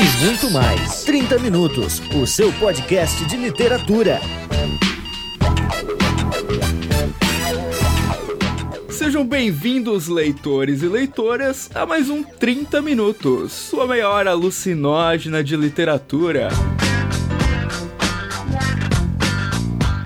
e muito mais. 30 Minutos, o seu podcast de literatura. Sejam bem-vindos, leitores e leitoras, a mais um 30 Minutos, sua meia hora alucinógena de literatura.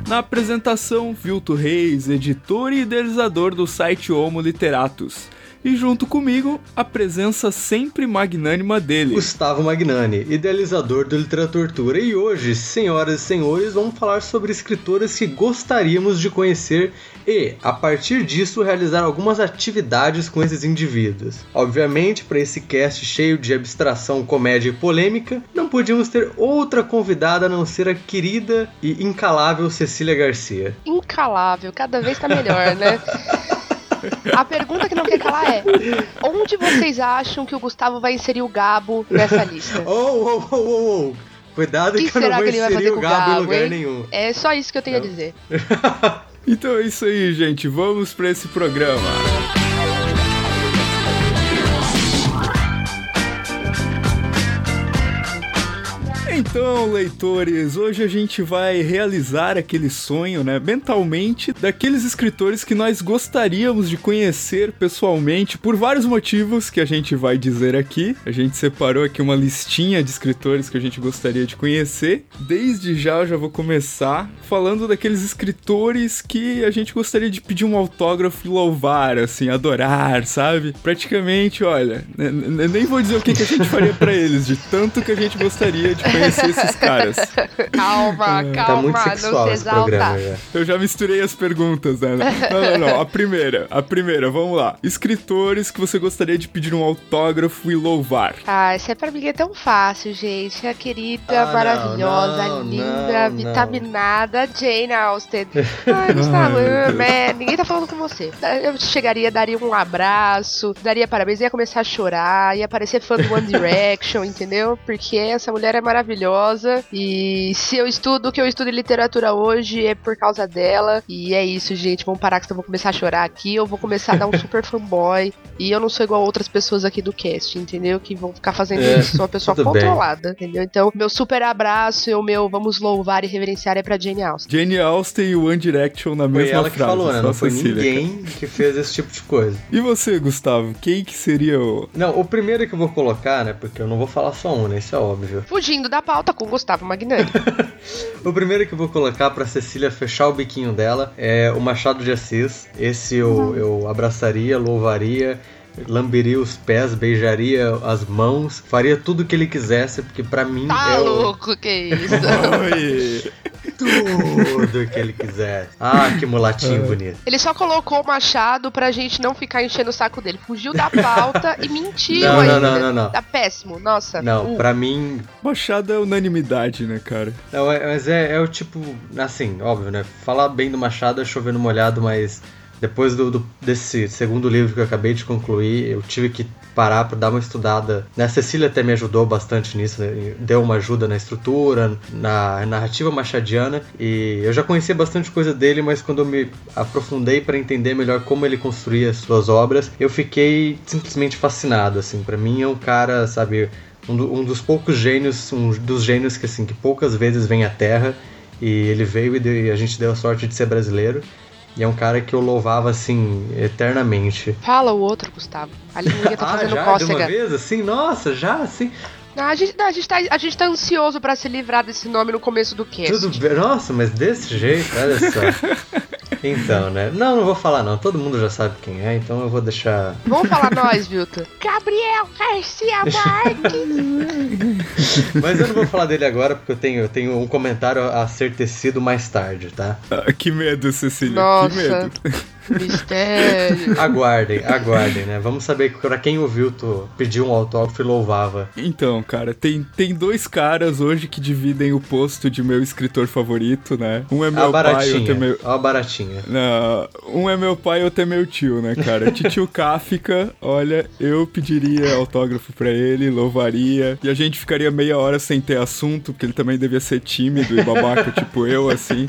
Na apresentação, Vilto Reis, editor e idealizador do site Homo Literatus e junto comigo, a presença sempre magnânima dele. Gustavo Magnani, idealizador do Literatura. E hoje, senhoras e senhores, vamos falar sobre escritores que gostaríamos de conhecer e, a partir disso, realizar algumas atividades com esses indivíduos. Obviamente, para esse cast cheio de abstração, comédia e polêmica, não podíamos ter outra convidada a não ser a querida e incalável Cecília Garcia. Incalável, cada vez tá melhor, né? A pergunta que não quer calar é: onde vocês acham que o Gustavo vai inserir o Gabo nessa lista? Oh, oh, oh, oh, oh. Cuidado que, que eu não vou inserir o Gabo, Gabo em lugar hein? nenhum. É só isso que eu tenho não. a dizer. então é isso aí, gente. Vamos para esse programa. Então, leitores, hoje a gente vai realizar aquele sonho, né, mentalmente, daqueles escritores que nós gostaríamos de conhecer pessoalmente por vários motivos que a gente vai dizer aqui. A gente separou aqui uma listinha de escritores que a gente gostaria de conhecer. Desde já eu já vou começar falando daqueles escritores que a gente gostaria de pedir um autógrafo e louvar, assim, adorar, sabe? Praticamente, olha, nem vou dizer o que, que a gente faria para eles, de tanto que a gente gostaria de conhecer conhecer esses caras. Calma, calma, tá muito sexual não se programa, Eu já misturei as perguntas, né? Não, não, não. A primeira, a primeira, vamos lá. Escritores que você gostaria de pedir um autógrafo e louvar. Ah, isso é pra mim é tão fácil, gente. A querida, ah, maravilhosa, não, linda, não, vitaminada Jane Austen. Ai, Gustavo, né? ninguém tá falando com você. Eu chegaria, daria um abraço, daria parabéns, ia começar a chorar, ia parecer fã do One Direction, entendeu? Porque essa mulher é maravilhosa maravilhosa. E se eu estudo o que eu estudo em literatura hoje é por causa dela. E é isso, gente. Vamos parar que eu vou começar a chorar aqui. Eu vou começar a dar um super fanboy. E eu não sou igual a outras pessoas aqui do cast, entendeu? Que vão ficar fazendo é, isso. Sou uma pessoa controlada, bem. entendeu? Então, meu super abraço e o meu vamos louvar e reverenciar é pra Jane Austen. Jane Austen e One Direction na mesma foi ela frase. Que falou, né? Não foi Cecília, ninguém cara. que fez esse tipo de coisa. E você, Gustavo? Quem que seria o. Não, o primeiro que eu vou colocar, né? Porque eu não vou falar só um, né? Isso é óbvio. Fugindo da pauta com Gustavo Magnani. o primeiro que eu vou colocar pra Cecília fechar o biquinho dela é o Machado de Assis. Esse eu, uhum. eu abraçaria, louvaria lamberia os pés, beijaria as mãos, faria tudo o que ele quisesse, porque para mim tá é louco, o... que isso? tudo que ele quiser. Ah, que mulatinho é. bonito. Ele só colocou o machado pra gente não ficar enchendo o saco dele. Fugiu da pauta e mentiu não, ainda. Não, não, não, não. Tá péssimo, nossa. Não, uh. pra mim... Machado é unanimidade, né, cara? Não, é, mas é, é o tipo... Assim, óbvio, né? Falar bem do Machado é chovendo molhado, mas depois do, do, desse segundo livro que eu acabei de concluir, eu tive que parar para dar uma estudada. Né? A Cecília até me ajudou bastante nisso, né? deu uma ajuda na estrutura, na narrativa machadiana, e eu já conhecia bastante coisa dele, mas quando eu me aprofundei para entender melhor como ele construía suas obras, eu fiquei simplesmente fascinado. Assim, para mim é um cara, sabe, um, do, um, dos poucos gênios, um dos gênios que assim que poucas vezes vem à Terra. E ele veio e, deu, e a gente deu a sorte de ser brasileiro. E é um cara que eu louvava, assim, eternamente. Fala o outro, Gustavo. A linguinha tá ah, fazendo já? cócega. De uma vez? Assim, nossa, já, assim... Não, a, gente, a, gente tá, a gente tá ansioso para se livrar desse nome no começo do cast. Tudo bem. Nossa, mas desse jeito, olha só. Então, né? Não, não vou falar não. Todo mundo já sabe quem é, então eu vou deixar. Vamos falar nós, Vilton. Gabriel Garcia Marques. Mas eu não vou falar dele agora porque eu tenho, eu tenho um comentário a ser tecido mais tarde, tá? Ah, que medo, Cecília. Nossa. Que medo. Mistério. aguardem, aguardem, né? Vamos saber pra quem ouviu tu pediu um autógrafo e louvava. Então, cara, tem, tem dois caras hoje que dividem o posto de meu escritor favorito, né? Um é meu pai, outro é meu. Ó, a baratinha. Não, um é meu pai, outro é meu tio, né, cara? Titio Kafka, olha, eu pediria autógrafo pra ele, louvaria, e a gente ficaria meia hora sem ter assunto, porque ele também devia ser tímido e babaca, tipo eu, assim.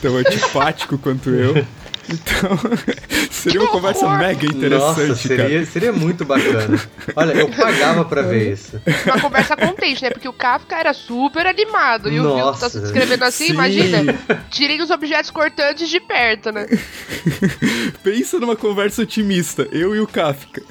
Tão antipático quanto eu. Então, seria uma conversa mega interessante, Nossa, seria, cara. seria muito bacana. Olha, eu pagava pra ver isso. Uma conversa contente, né? Porque o Kafka era super animado. E o Vilto tá se descrevendo assim, sim. imagina. Tirem os objetos cortantes de perto, né? Pensa numa conversa otimista, eu e o Kafka.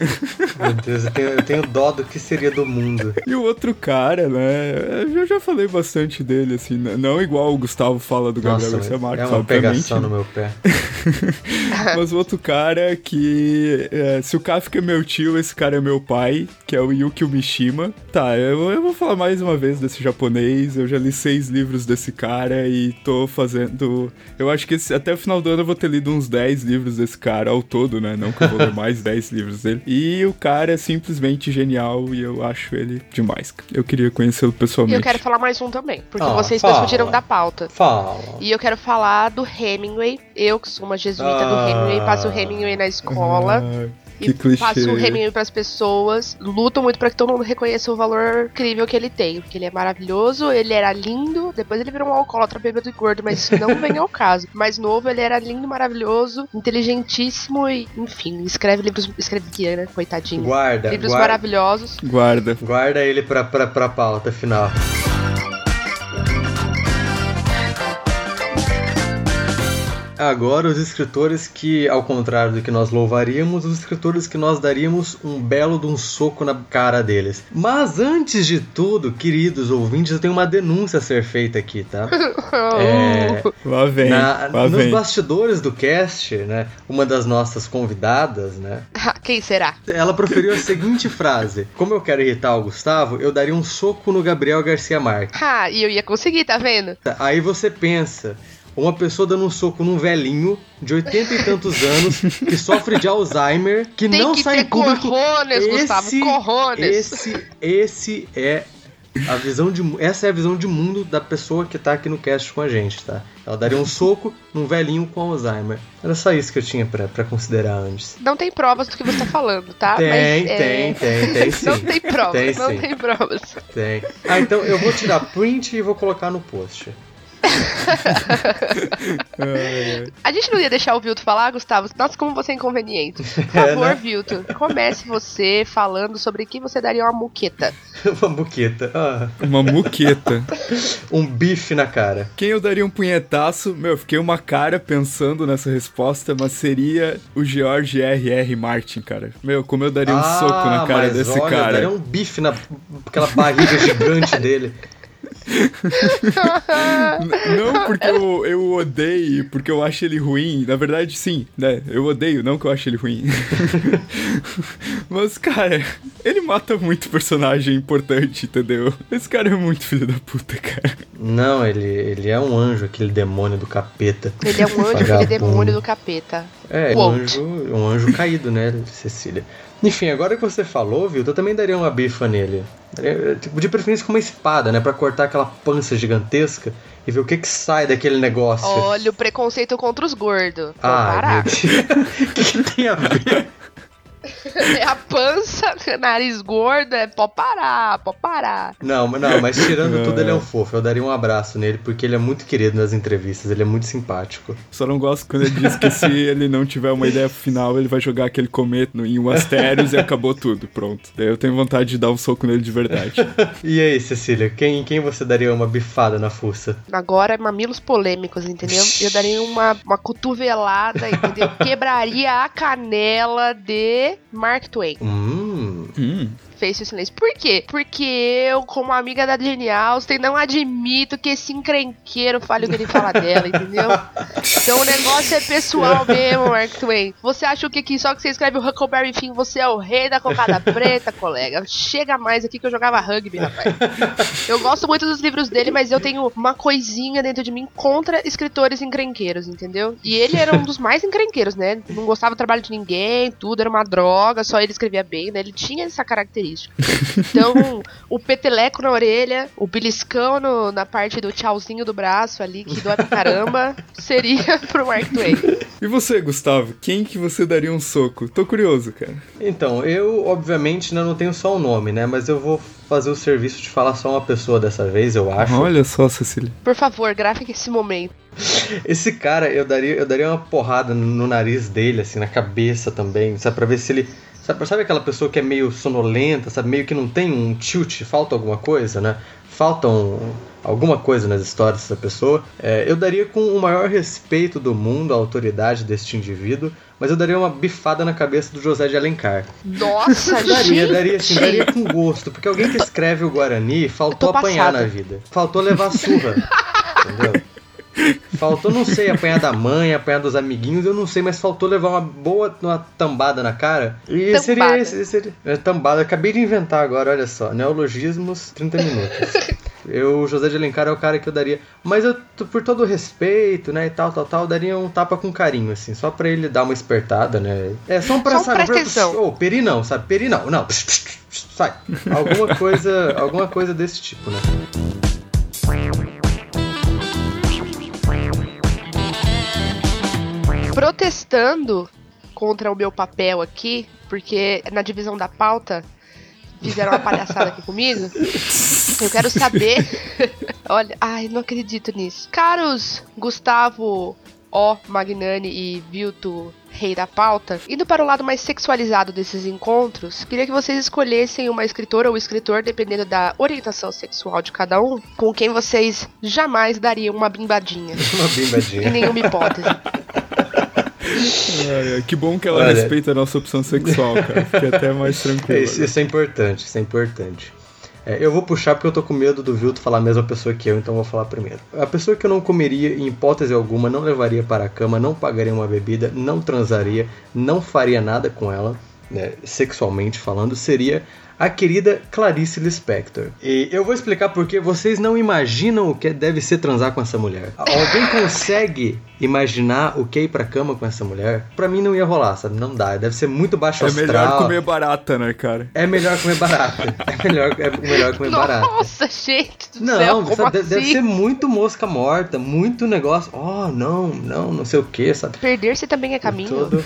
Meu Deus, eu tenho, eu tenho dó do que seria do mundo. E o outro cara, né? Eu já falei bastante dele, assim, n- não igual o Gustavo fala do Gabriel Nossa, Garcia Marques, é uma obviamente. pegação no meu pé. Mas o outro cara que. é, se o Kafka é meu tio, esse cara é meu pai, que é o Yukio Mishima. Tá, eu, eu vou falar mais uma vez desse japonês. Eu já li seis livros desse cara e tô fazendo. Eu acho que esse- até o final do ano eu vou ter lido uns 10 livros desse cara ao todo, né? Não que eu vou ler mais 10 livros dele. E o cara é simplesmente genial e eu acho ele demais. Eu queria conhecê-lo E pessoalmente. eu quero falar mais um também. Porque Ah, vocês fala. dois fugiram da pauta. Fala. E eu quero falar do Hemingway. Eu, que sou uma jesuíta do Ah. Hemingway, passo o Hemingway na escola. Ah, e que clichê. passo o Hemingway pras pessoas. Luto muito pra que todo mundo reconheça o valor incrível que ele tem. Porque ele é maravilhoso, ele era lindo. Depois ele virou um alcoólatra bêbado e gordo, mas isso não vem ao caso. Mais novo, ele era lindo, maravilhoso, inteligentíssimo e, enfim, escreve livros. Escrevia, né? Coitadinho. Guarda, livros guarda, maravilhosos. Guarda. guarda ele pra, pra, pra pauta final. Agora, os escritores que, ao contrário do que nós louvaríamos, os escritores que nós daríamos um belo de um soco na cara deles. Mas antes de tudo, queridos ouvintes, eu tenho uma denúncia a ser feita aqui, tá? É, Lá vem. na- lá nos vem. bastidores do cast, né? Uma das nossas convidadas, né? Quem será? Ela proferiu a seguinte frase: Como eu quero irritar o Gustavo, eu daria um soco no Gabriel Garcia Marques. Ah, e eu ia conseguir, tá vendo? Aí você pensa. Uma pessoa dando um soco num velhinho de 80 e tantos anos que sofre de Alzheimer, que Tem não que sai ter em público. corrones, Gustavo, corrones. Esse, esse é a visão de, essa é a visão de mundo da pessoa que tá aqui no cast com a gente, tá? Ela daria um soco num velhinho com Alzheimer. Era só isso que eu tinha pra, pra considerar antes. Não tem provas do que você tá falando, tá? Tem, Mas, é, tem, tem, tem sim. Não tem provas, Tem não sim. tem provas. Tem. Ah, então eu vou tirar print e vou colocar no post. A gente não ia deixar o Vilto falar, Gustavo? Nossa, como você é inconveniente. Por É, favor, né? Vilto, comece você falando sobre que você daria uma muqueta. Uma buqueta. Ah, Uma muqueta. um bife na cara. Quem eu daria um punhetaço? Meu, eu fiquei uma cara pensando nessa resposta, mas seria o George R.R. Martin, cara. Meu, como eu daria um ah, soco na cara mas desse olha, cara. Daria um bife na aquela barriga gigante dele. Não porque eu, eu odeio, porque eu acho ele ruim. Na verdade, sim, né? Eu odeio, não que eu acho ele ruim. Mas, cara, ele mata muito personagem importante, entendeu? Esse cara é muito filho da puta, cara. Não, ele, ele é um anjo, aquele demônio do capeta. Ele é um anjo, aquele demônio do capeta. É, um anjo, um anjo caído, né, Cecília? Enfim, agora que você falou, viu, eu também daria uma bifa nele. Daria, tipo, de preferência com uma espada, né, pra cortar aquela pança gigantesca e ver o que que sai daquele negócio. Olha o preconceito contra os gordos. Ah. O que, que tem a ver? É a pança, nariz gordo, é pode parar, pode parar. Não, mas- não, mas tirando tudo, ele é um fofo. Eu daria um abraço nele porque ele é muito querido nas entrevistas, ele é muito simpático. Só não gosto quando ele diz que se ele não tiver uma ideia final, ele vai jogar aquele cometa no- em um Asterios e acabou tudo. Pronto. Daí eu tenho vontade de dar um soco nele de verdade. E aí, Cecília, quem, quem você daria uma bifada na fuça? Agora é mamilos polêmicos, entendeu? Eu daria uma, uma cotovelada, entendeu? Quebraria a canela de Mark Twain. Hum. hum. Fez o silêncio. Por quê? Porque eu, como amiga da Jane Austen, não admito que esse encrenqueiro fale o que ele fala dela, entendeu? Então o negócio é pessoal mesmo, Mark Twain. Você acha o que que só que você escreve o Huckleberry Finn, você é o rei da cocada preta, colega? Chega mais aqui que eu jogava rugby, rapaz. Eu gosto muito dos livros dele, mas eu tenho uma coisinha dentro de mim contra escritores encrenqueiros, entendeu? E ele era um dos mais encrenqueiros, né? Não gostava do trabalho de ninguém, tudo era uma droga, só ele escrevia bem, né? Ele tinha essa característica. Então, o peteleco na orelha, o beliscão no- na parte do tchauzinho do braço ali, que dói pra caramba, seria pro Mark Twain. E você, Gustavo? Quem que você daria um soco? Tô curioso, cara. Então, eu obviamente ainda não tenho só o nome, né? Mas eu vou fazer o serviço de falar só uma pessoa dessa vez, eu acho. Olha só, Cecília. Por favor, grave esse momento. Esse cara, eu daria, eu daria uma porrada no nariz dele, assim, na cabeça também, sabe? Pra ver se ele. Sabe, sabe aquela pessoa que é meio sonolenta, sabe? Meio que não tem um tilt, falta alguma coisa, né? Falta um, alguma coisa nas histórias dessa pessoa. É, eu daria com o maior respeito do mundo à autoridade deste indivíduo, mas eu daria uma bifada na cabeça do José de Alencar. Nossa, Daria, gente. daria assim, daria com gosto, porque alguém que escreve o Guarani faltou apanhar na vida. Faltou levar surra. entendeu? Faltou, não sei, apanhar da mãe, apanhar dos amiguinhos, eu não sei, mas faltou levar uma boa uma tambada na cara. E Tambada. seria esse. Seria, é, tambada, acabei de inventar agora, olha só. Neologismos, 30 minutos. Eu, José de Alencar é o cara que eu daria. Mas eu, por todo o respeito, né, e tal, tal, tal, eu daria um tapa com carinho, assim, só pra ele dar uma espertada, né? É, só pra, Só sabe, pra-. Ô, peri não, sabe? Peri não, não. Sai. Alguma coisa, alguma coisa desse tipo, né? Protestando contra o meu papel aqui, porque na divisão da pauta fizeram uma palhaçada aqui comigo. Eu quero saber. Olha, ai, não acredito nisso. Caros Gustavo O. Magnani e Vilto Rei da Pauta, indo para o lado mais sexualizado desses encontros, queria que vocês escolhessem uma escritora ou escritor, dependendo da orientação sexual de cada um, com quem vocês jamais dariam uma bimbadinha. Uma Em bimbadinha. nenhuma hipótese. Que bom que ela Olha. respeita a nossa opção sexual, cara. Fiquei até mais tranquilo. isso, isso é importante, isso é importante. É, eu vou puxar porque eu tô com medo do Vilto falar a mesma pessoa que eu, então vou falar primeiro. A pessoa que eu não comeria em hipótese alguma, não levaria para a cama, não pagaria uma bebida, não transaria, não faria nada com ela, né, sexualmente falando, seria a querida Clarice Lispector. E eu vou explicar porque vocês não imaginam o que deve ser transar com essa mulher. Alguém consegue imaginar o que é ir pra cama com essa mulher? Pra mim não ia rolar, sabe? Não dá. Deve ser muito baixo É astral. melhor comer barata, né, cara? É melhor comer barata. É melhor, é melhor comer barata. Nossa, gente do Não, céu, como sabe, de- assim? deve ser muito mosca morta, muito negócio. Oh, não, não, não sei o que, sabe? Perder-se também é Por caminho. todo,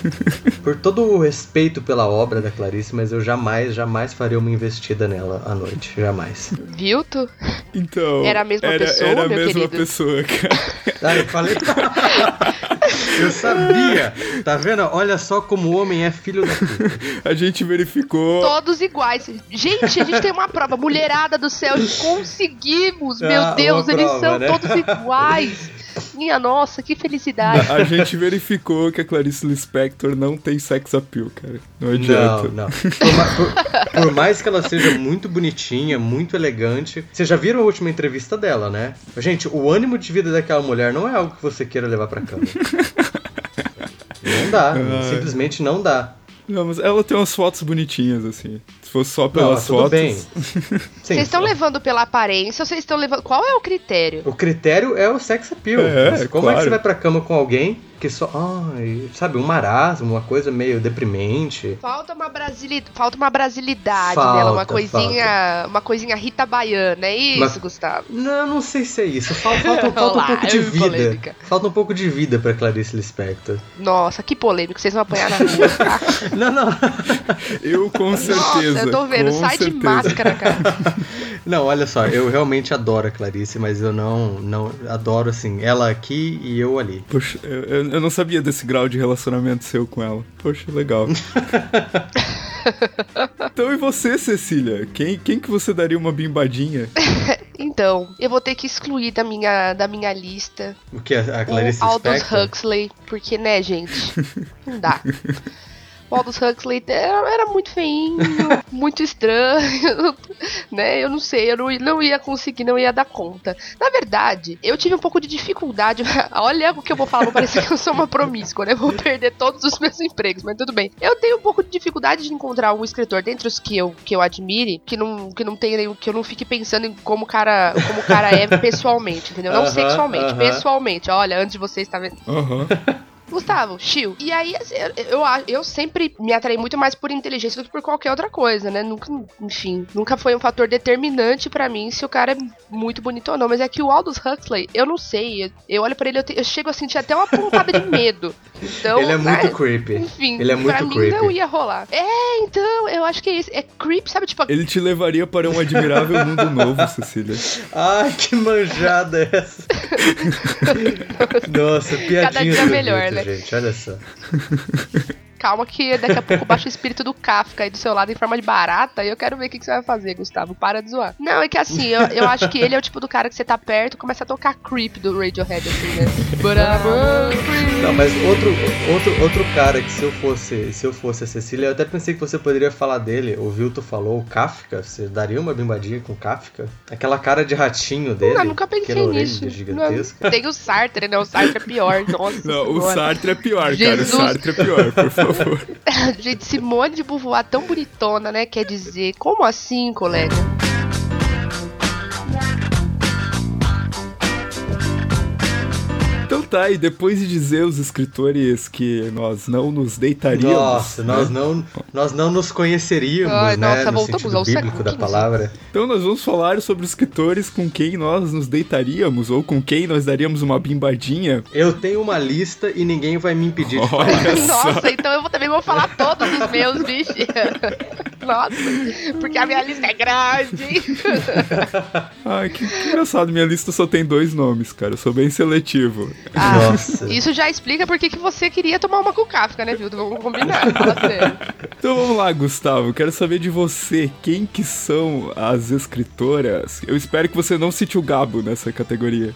por todo o respeito pela obra da Clarice, mas eu jamais, jamais faria uma investida nela à noite. Jamais. Vilto? Então. Era a mesma era, pessoa, Era a meu mesma querido? pessoa, cara. Ah, eu falei. eu sabia! Tá vendo? Olha só como o homem é filho da puta. A gente verificou. Todos iguais. Gente, a gente tem uma prova. Mulherada do céu, conseguimos! Ah, Meu Deus, uma eles prova, são né? todos iguais. Minha nossa, que felicidade. A gente verificou que a Clarice Lispector não tem sex appeal, cara. Não adianta. Não, não. Por, ma- por- por mais que ela seja muito bonitinha, muito elegante. Vocês já viram a última entrevista dela, né? Gente, o ânimo de vida daquela mulher não é algo que você queira levar pra cama. Não dá. Ai. Simplesmente não dá. Não, mas ela tem umas fotos bonitinhas, assim. Se fosse só Não, pelas tudo fotos. bem. Sim, Vocês estão levando pela aparência ou vocês estão levando. Qual é o critério? O critério é o sex appeal. É, Mas como é que claro. você vai pra cama com alguém que só. Ai, sabe, um marasmo, uma coisa meio deprimente. Falta uma, brasili... Falta uma brasilidade Falta, nela, uma coisinha. Uma coisinha Rita Baiana, é isso, Mas- Gustavo? Não, não sei se é isso. Falta, falta, falta um Olá, pouco de vida. polêmica. Falta um pouco de vida pra Clarice Lispector. Nossa, que polêmico, vocês vão apanhar na rua, tá? Não, não. Eu com certeza. Nossa, eu tô vendo, sai de certeza. máscara, cara. Não, olha só, eu realmente adoro a Clarice, mas eu não, não adoro assim, ela aqui e eu ali. Poxa, eu, eu- não sabia desse grau de relacionamento seu com ela. Poxa, legal. então e você, Cecília? Quem, quem que você daria uma bimbadinha? Então, eu vou ter que excluir da minha, da minha lista O que a, a Clarice o Aldous? Huxley, porque, né, gente? Não dá. O Aldous Huxley era, era muito feinho, muito estranho, né? Eu não sei, eu não, não ia conseguir, não ia dar conta. Na verdade, eu tive um pouco de dificuldade. Olha o que eu vou falar, vou parecer que eu sou uma promíscua, né? Vou perder todos os meus empregos, mas tudo bem. Eu tenho um pouco de dificuldade de encontrar um escritor dentre os que eu, que eu admire, que não, que não tenha nenhum, que eu não fique pensando em como o cara, como o cara é pessoalmente, entendeu? Não Aham, sexualmente, aham. pessoalmente. Olha, antes de você estar vendo. Aham. Gustavo, chill. E aí, assim, eu, eu, eu sempre me atraí muito mais por inteligência do que por qualquer outra coisa, né? Nunca, enfim, nunca foi um fator determinante para mim se o cara é muito bonito ou não. Mas é que o Aldous Huxley, eu não sei. Eu, eu olho para ele, eu, te, eu, chego a sentir até uma pontada de medo. Então, ele é muito né? creepy. Enfim, ele é muito pra creepy. mim não ia rolar. É, então, eu acho que é isso. É creepy, sabe? Tipo. Ele te levaria para um admirável mundo novo, Cecília. Ai, que manjada é essa. Nossa, piadinha Cada dia melhor, né? Gente, olha só. Calma que daqui a pouco baixa o espírito do Kafka aí do seu lado em forma de barata e eu quero ver o que, que você vai fazer, Gustavo. Para de zoar. Não, é que assim, eu, eu acho que ele é o tipo do cara que você tá perto e começa a tocar Creep do Radiohead, assim, né? Não, mas outro, outro, outro cara que se eu fosse se eu fosse a Cecília, eu até pensei que você poderia falar dele. O Vilto falou, o Kafka. Você daria uma bimbadinha com Kafka? Aquela cara de ratinho dele. Não, nunca pensei nisso. Gigantesca. Não, tem o Sartre, né? O Sartre é pior. Nossa. Não, o Sartre é pior, Jesus. cara. O Sartre é pior, por favor favor. Gente, Simone de Beauvoir tão bonitona, né? Quer dizer, como assim, colega? Tá, e depois de dizer os escritores que nós não nos deitaríamos. Nossa, né? nós, não, nós não nos conheceríamos, Ai, né? Nossa, no sentido bíblico da palavra. Então nós vamos falar sobre escritores com quem nós nos deitaríamos, ou com quem nós daríamos uma bimbadinha. Eu tenho uma lista e ninguém vai me impedir de falar. Nossa, então eu também vou falar todos os meus, bicho. Nossa, porque a minha lista é grande. Ai, que, que engraçado, minha lista só tem dois nomes, cara. Eu sou bem seletivo. Ah, Nossa. Isso já explica por que você queria tomar uma com Kafka, né, viu? Vamos combinar. Então vamos lá, Gustavo. Quero saber de você. Quem que são as escritoras? Eu espero que você não cite o Gabo nessa categoria.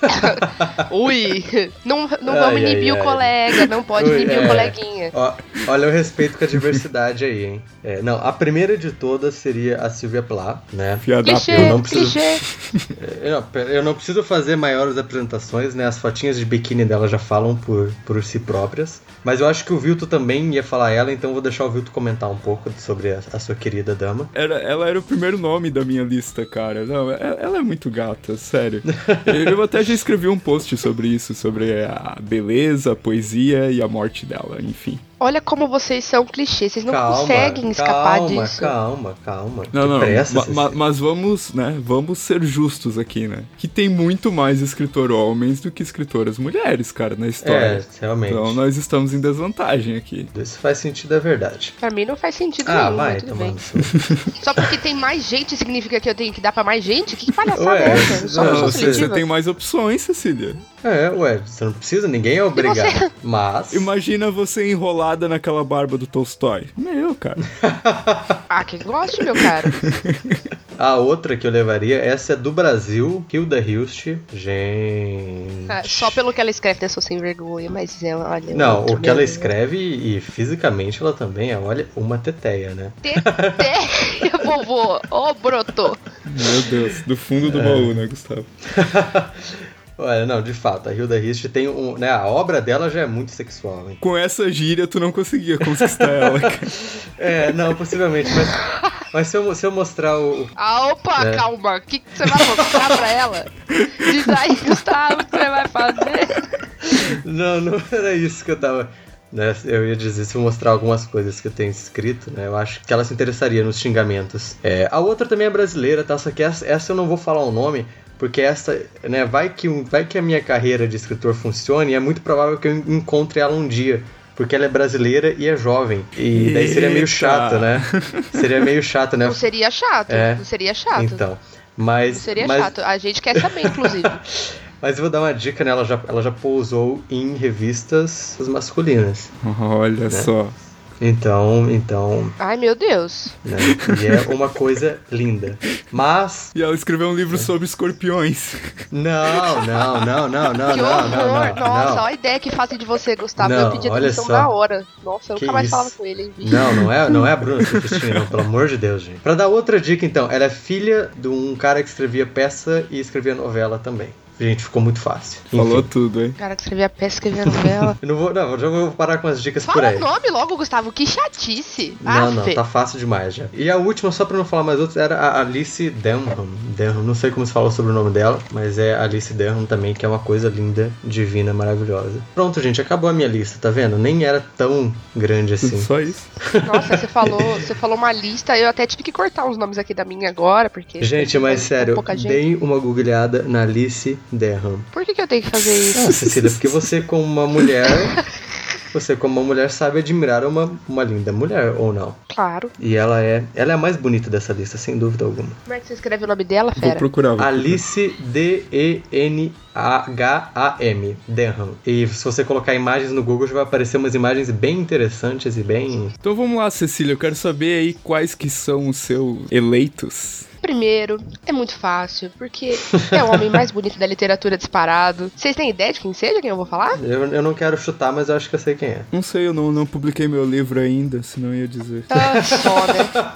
Ui, não, não ai, vamos inibir ai, o ai. colega, não pode Ui, inibir é. o coleguinha. Ó, olha o respeito com a diversidade aí, hein? É, não, a primeira de todas seria a Silvia Plath, né? Clichê, eu não preciso, eu, não, eu não preciso fazer maiores apresentações, né? As fotinhas de biquíni dela já falam por, por si próprias. Mas eu acho que o Vilto também ia falar ela, então vou deixar o Vilto comentar um pouco sobre a, a sua querida dama. Era, ela era o primeiro nome da minha lista, cara. Não, ela, ela é muito gata, sério. eu até já escrevi um post sobre isso, sobre a beleza, a poesia e a morte dela, enfim. Olha como vocês são clichês, vocês não calma, conseguem escapar calma, disso. Calma, calma, Não, não, pressa, ma, mas vamos, né, vamos ser justos aqui, né? Que tem muito mais escritor homens do que escritoras mulheres, cara, na história. É, realmente. Então nós estamos em desvantagem aqui. Isso faz sentido, é verdade. Pra mim não faz sentido ah, nenhum, vai, tomando Só porque tem mais gente significa que eu tenho que dar pra mais gente? Que palhaçada é essa? Só não, você, você tem mais opções, Cecília. É, ué, você não precisa, ninguém é obrigado. Você... Mas. Imagina você enrolada naquela barba do Tolstói. Meu, cara. ah, que goste, meu cara. A outra que eu levaria, essa é do Brasil, Hilda Hilst. Gente. Ah, só pelo que ela escreve, eu sou sem vergonha, mas é, olha. Não, o que ela escreve e fisicamente ela também é, olha, uma teteia, né? Teteia, vovô. Ô, oh, broto. Meu Deus, do fundo do é. baú, né, Gustavo? Olha, não, de fato, a Hilda Hist tem um. Né, a obra dela já é muito sexual. Hein? Com essa gíria, tu não conseguia conquistar ela, cara. É, não, possivelmente, mas. Mas se eu, se eu mostrar o. Ah, opa, é. calma. O que, que você vai mostrar pra ela? Diz aí, Gustavo, o que você vai fazer? Não, não era isso que eu tava. Né, eu ia dizer, se eu mostrar algumas coisas que eu tenho escrito, né, eu acho que ela se interessaria nos xingamentos. É, a outra também é brasileira, tá? Só que essa, essa eu não vou falar o nome, porque essa, né, vai que, vai que a minha carreira de escritor funcione e é muito provável que eu encontre ela um dia. Porque ela é brasileira e é jovem. E daí seria meio chato, né? Seria meio chato, né? Não seria chato. É, não seria chato. Então. Mas. Não seria mas... chato. A gente quer saber, inclusive. Mas eu vou dar uma dica, né? Ela já, ela já pousou em revistas masculinas. Olha né? só. Então, então. Ai, meu Deus. Né? E é uma coisa linda. Mas. E ela escreveu um livro sobre escorpiões. Não, não, não, não, não, que não, horror. não, não. Nossa, olha a ideia que fazem de você, Gustavo. Não, eu pedi atenção na hora. Nossa, eu que nunca mais falava com ele. Hein, não, não é, não é a Bruna Sufistinha, não, pelo amor de Deus, gente. Pra dar outra dica, então, ela é filha de um cara que escrevia peça e escrevia novela também Gente, ficou muito fácil. Falou tudo, hein? Cara, que escrevia peça, escrevia novela. Eu não vou, não, já vou parar com as dicas por Fala aí. o nome logo, Gustavo. Que chatice. Não, não, Afe. tá fácil demais já. E a última, só pra não falar mais outros, era a Alice Denham. Denham, não sei como se fala sobre o nome dela, mas é Alice Denham também, que é uma coisa linda, divina, maravilhosa. Pronto, gente, acabou a minha lista, tá vendo? Nem era tão grande assim. Só isso. Nossa, você falou, você falou uma lista, eu até tive que cortar uns nomes aqui da minha agora, porque. Gente, mas com sério, deem uma googleada na Alice Denham. Por que, que eu tenho que fazer isso? Ah, Cecília, porque você como uma mulher, você como uma mulher sabe admirar uma, uma linda mulher, ou não? Claro. E ela é, ela é a mais bonita dessa lista, sem dúvida alguma. Como é que você escreve o nome dela, Vou fera? procurar. vou Alice D-E-N-H-A-M. Denham. E se você colocar imagens no Google, já vai aparecer umas imagens bem interessantes e bem. Então vamos lá, Cecília, eu quero saber aí quais que são os seus eleitos. Primeiro, é muito fácil, porque é o homem mais bonito da literatura disparado. Vocês têm ideia de quem seja, quem eu vou falar? Eu, eu não quero chutar, mas eu acho que eu sei quem é. Não sei, eu não, não publiquei meu livro ainda, senão eu ia dizer. Ah, só, né?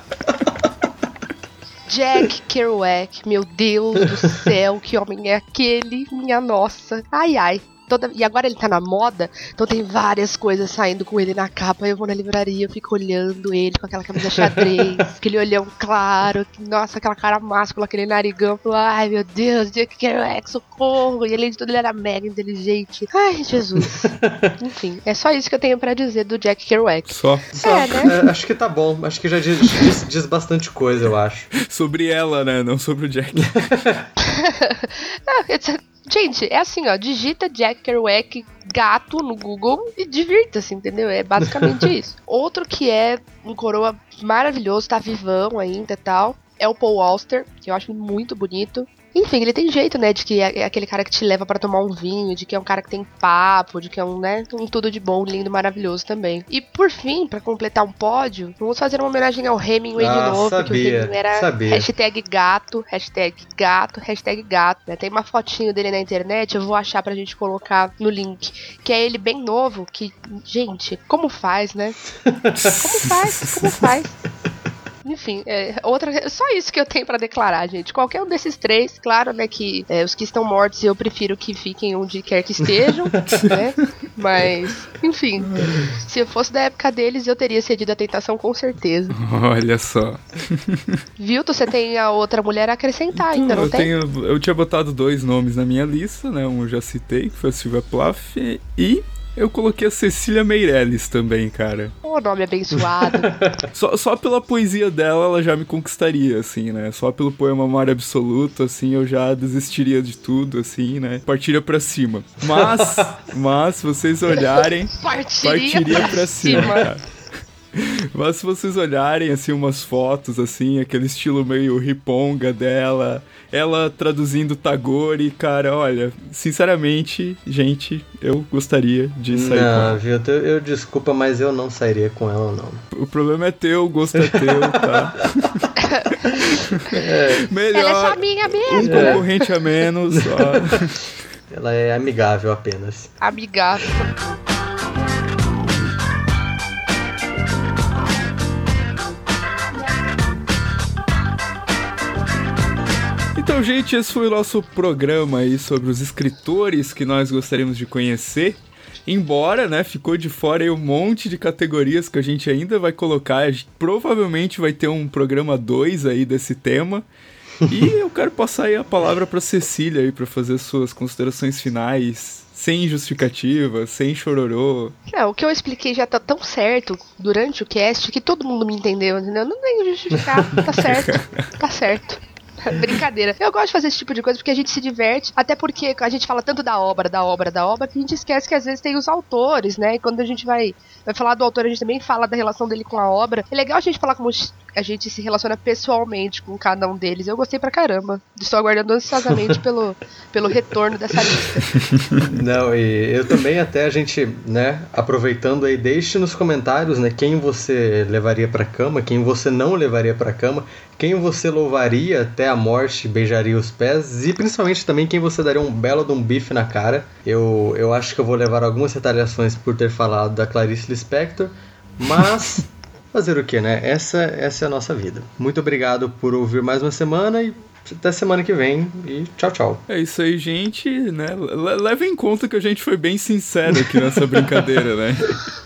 Jack Kerouac, meu Deus do céu, que homem é aquele? Minha nossa. Ai, ai. Toda... E agora ele tá na moda, então tem várias coisas saindo com ele na capa. Eu vou na livraria, eu fico olhando ele com aquela camisa xadrez, aquele olhão claro, que- nossa, aquela cara máscula, aquele narigão. Falo, Ai, meu Deus, Jack Kerouac, socorro. E além de tudo, ele era mega inteligente. Ai, Jesus. Enfim, é só isso que eu tenho pra dizer do Jack Kerouac. Só Só, É, né? é, acho que tá bom. Acho que já diz, diz- diz bastante coisa, eu acho. sobre ela, né? Não sobre o Jack. Ah, it's- Gente, é assim, ó, digita Jack Kerouac gato no Google e divirta-se, entendeu? É basicamente isso. Outro que é um coroa maravilhoso, tá vivão ainda e tal, é o Paul Auster, que eu acho muito bonito. Enfim, ele tem jeito, né, de que é é aquele cara que te leva pra tomar um vinho, de que é um cara que tem papo, de que é um, né, um tudo de bom, lindo, maravilhoso também. E por fim, pra completar um pódio, vamos fazer uma homenagem ao Hemingway Ah, de novo, porque o sabia, Hemingway era sabia. hashtag gato, hashtag gato, hashtag gato, né? Tem uma fotinho dele na internet, eu vou achar pra gente colocar no link, que é ele bem novo, que, gente, como faz, né? Como faz? Como faz? Enfim, é, outra, só isso que eu tenho pra declarar, gente. Qualquer um desses três, claro, né, que é, os que estão mortos eu prefiro que fiquem onde quer que estejam, né? Mas, enfim, se eu fosse da época deles, eu teria cedido a tentação com certeza. Olha só. Viu? Você tem a outra mulher a acrescentar ainda, não eu, tem? tenho, eu tinha botado dois nomes na minha lista, né? Um eu já citei, que foi a Silvia Plath, e eu coloquei a Cecília Meirelles também, cara. Ô, nome abençoado. Só, só pela poesia dela, ela já me conquistaria, assim, né? Só pelo poema Mar Absoluto, assim, eu já desistiria de tudo, assim, né? Partiria pra cima. Mas, mas, se vocês olharem, Partiria, partiria pra cima, cara. Mas se vocês olharem, assim, umas fotos, assim, aquele estilo meio riponga dela, ela traduzindo Tagore, cara, olha, sinceramente, gente, eu gostaria de sair com Não, ela. viu? Eu, eu desculpa, mas eu não sairia com ela, não. O problema é teu, o gosto é teu, tá? Melhor. Ela é só minha Um mesmo, né? concorrente a menos, ó. Ela é amigável apenas. Amigável. Então, gente, esse foi o nosso programa aí sobre os escritores que nós gostaríamos de conhecer. Embora, né, ficou de fora aí um monte de categorias que a gente ainda vai colocar. Provavelmente vai ter um programa 2 aí desse tema. E eu quero passar aí a palavra para Cecília aí para fazer suas considerações finais, sem justificativa, sem chororô. Não, o que eu expliquei já tá tão certo durante o cast que todo mundo me entendeu, entendeu? Não tem que justificar, tá certo, tá certo. Brincadeira. Eu gosto de fazer esse tipo de coisa porque a gente se diverte, até porque a gente fala tanto da obra, da obra, da obra, que a gente esquece que às vezes tem os autores, né? E quando a gente vai, vai falar do autor, a gente também fala da relação dele com a obra. É legal a gente falar como a gente se relaciona pessoalmente com cada um deles. Eu gostei pra caramba. Estou aguardando ansiosamente pelo, pelo retorno dessa lista. Não, e eu também até a gente, né, aproveitando aí, deixe nos comentários, né, quem você levaria pra cama, quem você não levaria pra cama, quem você louvaria até a morte, beijaria os pés e principalmente também quem você daria um belo de um bife na cara. Eu, eu acho que eu vou levar algumas retaliações por ter falado da Clarice Lispector, mas fazer o que, né? Essa, essa é a nossa vida. Muito obrigado por ouvir mais uma semana e até semana que vem e tchau, tchau. É isso aí, gente, né? Leve em conta que a gente foi bem sincero aqui nessa brincadeira, né?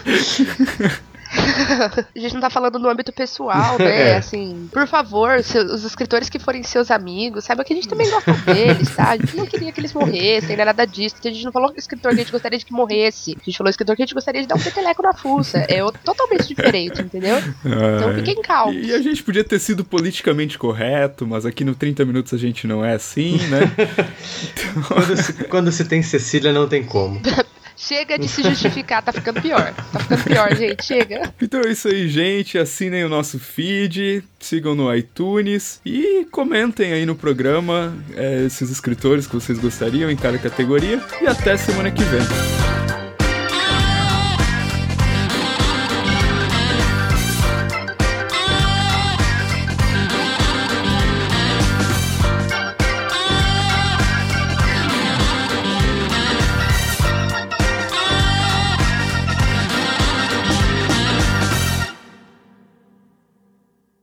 a gente não tá falando no âmbito pessoal, né? É. Assim, por favor, os escritores que forem seus amigos, saiba que a gente também gosta deles, tá? A gente não queria que eles morressem, não é nada disso. A gente não falou que escritor que a gente gostaria de que morresse. A gente falou escritor que a gente gostaria de dar um peteleco na fuça. É totalmente diferente, entendeu? Então fiquem calmos. E a gente podia ter sido politicamente correto, mas aqui no 30 Minutos a gente não é assim, né? Então... Quando, se, quando se tem Cecília, não tem como. Chega de se justificar, tá ficando pior. Tá ficando pior, gente, chega. Então é isso aí, gente. Assinem o nosso feed, sigam no iTunes e comentem aí no programa é, esses escritores que vocês gostariam em cada categoria. E até semana que vem.